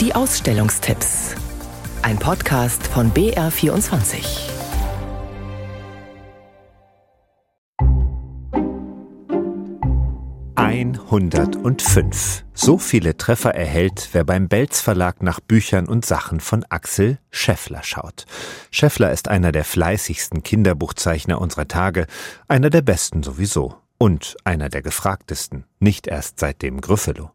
Die Ausstellungstipps. Ein Podcast von BR24. 105. So viele Treffer erhält, wer beim Belz Verlag nach Büchern und Sachen von Axel Scheffler schaut. Scheffler ist einer der fleißigsten Kinderbuchzeichner unserer Tage, einer der besten sowieso und einer der gefragtesten, nicht erst seit dem Gryffalo.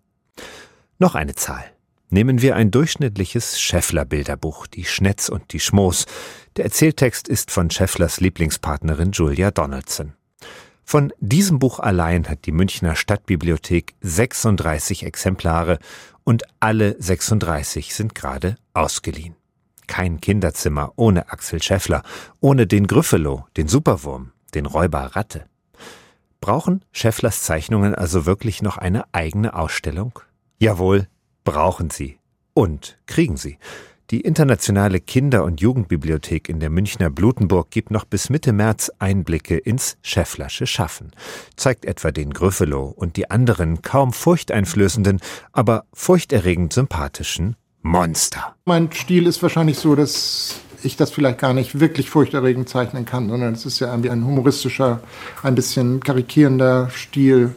Noch eine Zahl. Nehmen wir ein durchschnittliches Scheffler-Bilderbuch, die Schnetz und die Schmoos. Der Erzähltext ist von Schefflers Lieblingspartnerin Julia Donaldson. Von diesem Buch allein hat die Münchner Stadtbibliothek 36 Exemplare und alle 36 sind gerade ausgeliehen. Kein Kinderzimmer ohne Axel Scheffler, ohne den Gryffalo, den Superwurm, den Räuber Ratte. Brauchen Schefflers Zeichnungen also wirklich noch eine eigene Ausstellung? Jawohl, brauchen sie. Und kriegen sie. Die internationale Kinder- und Jugendbibliothek in der Münchner Blutenburg gibt noch bis Mitte März Einblicke ins Schefflersche Schaffen, zeigt etwa den Grüffalo und die anderen kaum furchteinflößenden, aber furchterregend sympathischen Monster. Mein Stil ist wahrscheinlich so, dass ich das vielleicht gar nicht wirklich furchterregend zeichnen kann, sondern es ist ja irgendwie ein humoristischer, ein bisschen karikierender Stil.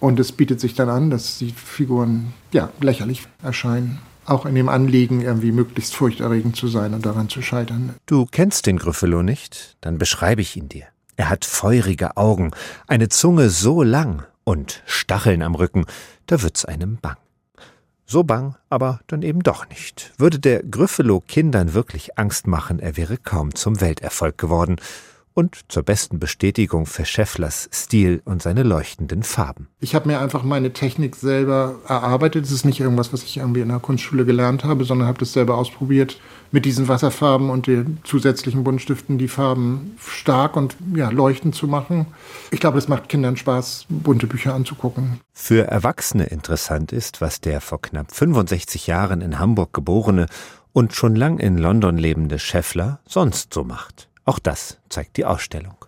Und es bietet sich dann an, dass die Figuren ja lächerlich erscheinen auch in dem Anliegen, irgendwie möglichst furchterregend zu sein und daran zu scheitern. Du kennst den Gryffalo nicht? Dann beschreibe ich ihn dir. Er hat feurige Augen, eine Zunge so lang und Stacheln am Rücken, da wird's einem bang. So bang, aber dann eben doch nicht. Würde der Gryffalo Kindern wirklich Angst machen, er wäre kaum zum Welterfolg geworden und zur besten Bestätigung für Schefflers Stil und seine leuchtenden Farben. Ich habe mir einfach meine Technik selber erarbeitet. Es ist nicht irgendwas, was ich irgendwie in der Kunstschule gelernt habe, sondern habe das selber ausprobiert, mit diesen Wasserfarben und den zusätzlichen Buntstiften die Farben stark und ja, leuchtend zu machen. Ich glaube, es macht Kindern Spaß, bunte Bücher anzugucken. Für Erwachsene interessant ist, was der vor knapp 65 Jahren in Hamburg geborene und schon lang in London lebende Scheffler sonst so macht. Auch das zeigt die Ausstellung.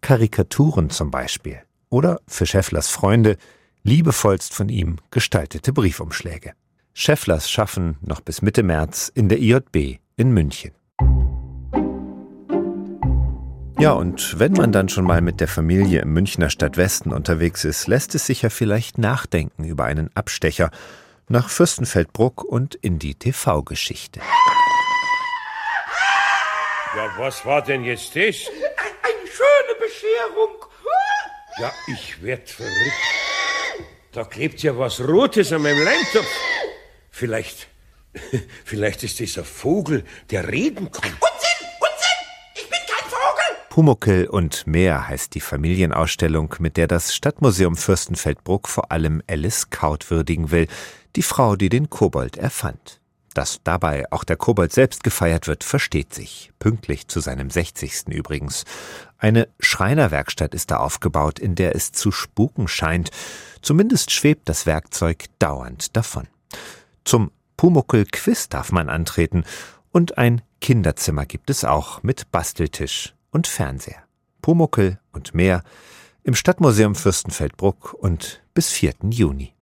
Karikaturen zum Beispiel oder für Schefflers Freunde liebevollst von ihm gestaltete Briefumschläge. Schefflers schaffen noch bis Mitte März in der IJB in München. Ja, und wenn man dann schon mal mit der Familie im Münchner Stadtwesten unterwegs ist, lässt es sich ja vielleicht nachdenken über einen Abstecher nach Fürstenfeldbruck und in die TV-Geschichte. Ja, was war denn jetzt das? Ein, eine schöne Bescherung. Ja, ich werd verrückt. Da klebt ja was Rotes an meinem Leimtopf. Vielleicht, vielleicht ist das ein Vogel, der reden kann. Unsinn, Unsinn! Ich bin kein Vogel! Pumuckel und mehr heißt die Familienausstellung, mit der das Stadtmuseum Fürstenfeldbruck vor allem Alice Kaut würdigen will, die Frau, die den Kobold erfand. Dass dabei auch der Kobold selbst gefeiert wird, versteht sich. Pünktlich zu seinem 60. übrigens. Eine Schreinerwerkstatt ist da aufgebaut, in der es zu spuken scheint. Zumindest schwebt das Werkzeug dauernd davon. Zum Pumuckel-Quiz darf man antreten und ein Kinderzimmer gibt es auch mit Basteltisch und Fernseher. Pumuckel und mehr im Stadtmuseum Fürstenfeldbruck und bis 4. Juni.